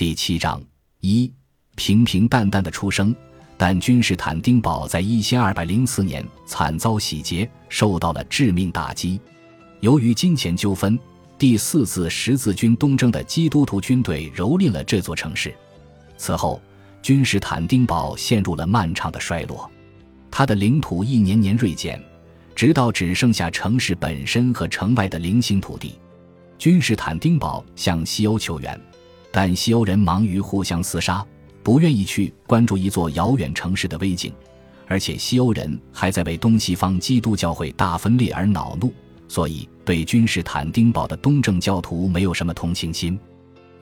第七章一平平淡淡的出生，但君士坦丁堡在一千二百零四年惨遭洗劫，受到了致命打击。由于金钱纠纷，第四次十字军东征的基督徒军队蹂躏了这座城市。此后，君士坦丁堡陷入了漫长的衰落，它的领土一年年锐减，直到只剩下城市本身和城外的零星土地。君士坦丁堡向西欧求援。但西欧人忙于互相厮杀，不愿意去关注一座遥远城市的危境，而且西欧人还在为东西方基督教会大分裂而恼怒，所以对君士坦丁堡的东正教徒没有什么同情心。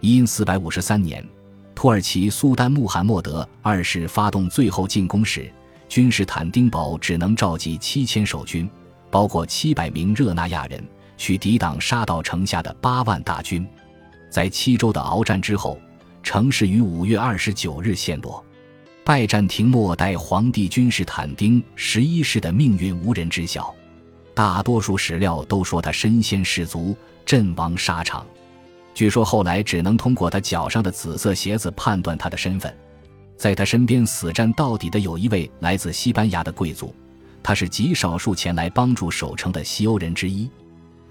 因四百五十三年，土耳其苏丹穆罕默德二世发动最后进攻时，君士坦丁堡只能召集七千守军，包括七百名热那亚人，去抵挡杀到城下的八万大军。在七周的鏖战之后，城市于五月二十九日陷落。拜占庭末代皇帝君士坦丁十一世的命运无人知晓，大多数史料都说他身先士卒，阵亡沙场。据说后来只能通过他脚上的紫色鞋子判断他的身份。在他身边死战到底的有一位来自西班牙的贵族，他是极少数前来帮助守城的西欧人之一。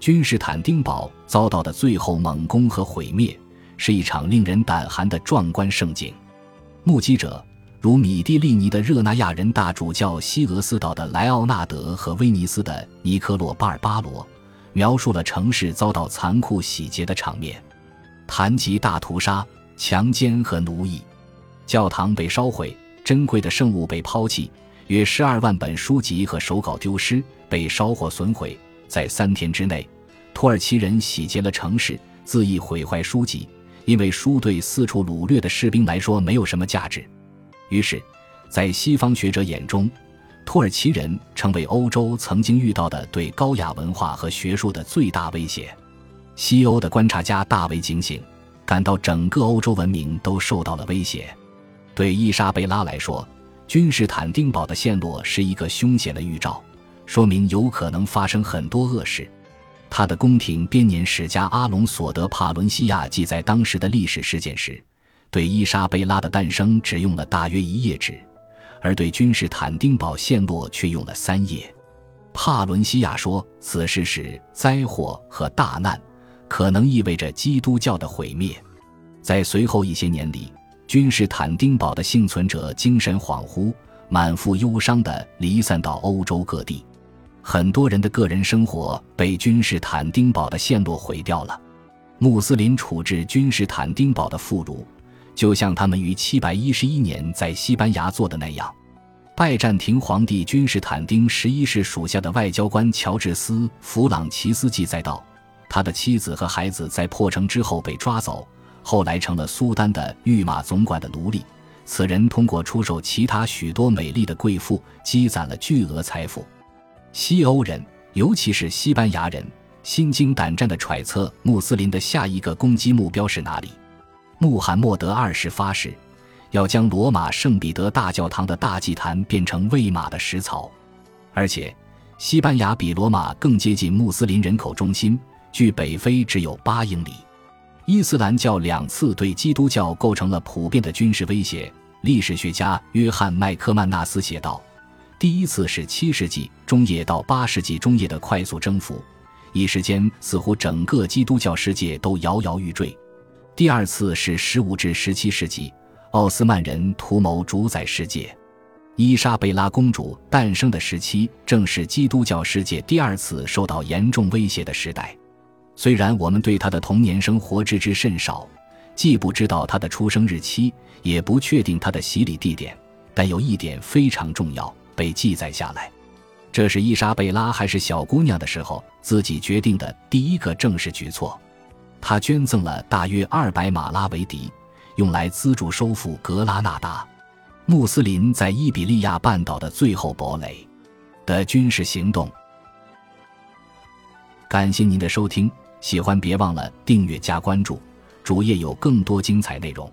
君士坦丁堡遭到的最后猛攻和毁灭，是一场令人胆寒的壮观盛景。目击者如米蒂利尼的热那亚人大主教西俄斯岛的莱奥纳德和威尼斯的尼科洛巴尔巴罗，描述了城市遭到残酷洗劫的场面：谈及大屠杀、强奸和奴役，教堂被烧毁，珍贵的圣物被抛弃，约十二万本书籍和手稿丢失，被烧或损毁。在三天之内，土耳其人洗劫了城市，恣意毁坏书籍，因为书对四处掳掠的士兵来说没有什么价值。于是，在西方学者眼中，土耳其人成为欧洲曾经遇到的对高雅文化和学术的最大威胁。西欧的观察家大为警醒，感到整个欧洲文明都受到了威胁。对伊莎贝拉来说，君士坦丁堡的陷落是一个凶险的预兆。说明有可能发生很多恶事。他的宫廷编年史家阿隆索德帕伦西亚记载当时的历史事件时，对伊莎贝拉的诞生只用了大约一页纸，而对君士坦丁堡陷落却用了三页。帕伦西亚说，此事是灾祸和大难，可能意味着基督教的毁灭。在随后一些年里，君士坦丁堡的幸存者精神恍惚，满腹忧伤地离散到欧洲各地。很多人的个人生活被君士坦丁堡的陷落毁掉了。穆斯林处置君士坦丁堡的妇孺，就像他们于七百一十一年在西班牙做的那样。拜占庭皇帝君士坦丁十一世属下的外交官乔治斯·弗朗齐斯记载道，他的妻子和孩子在破城之后被抓走，后来成了苏丹的御马总管的奴隶。此人通过出售其他许多美丽的贵妇，积攒了巨额财富。西欧人，尤其是西班牙人，心惊胆战地揣测穆斯林的下一个攻击目标是哪里。穆罕默德二世发誓，要将罗马圣彼得大教堂的大祭坛变成喂马的食槽。而且，西班牙比罗马更接近穆斯林人口中心，距北非只有八英里。伊斯兰教两次对基督教构成了普遍的军事威胁。历史学家约翰麦克曼纳斯写道。第一次是七世纪中叶到八世纪中叶的快速征服，一时间似乎整个基督教世界都摇摇欲坠。第二次是十五至十七世纪，奥斯曼人图谋主宰世界。伊莎贝拉公主诞生的时期，正是基督教世界第二次受到严重威胁的时代。虽然我们对她的童年生活知之甚少，既不知道她的出生日期，也不确定她的洗礼地点，但有一点非常重要。被记载下来，这是伊莎贝拉还是小姑娘的时候自己决定的第一个正式举措。她捐赠了大约二百马拉维迪，用来资助收复格拉纳达，穆斯林在伊比利亚半岛的最后堡垒的军事行动。感谢您的收听，喜欢别忘了订阅加关注，主页有更多精彩内容。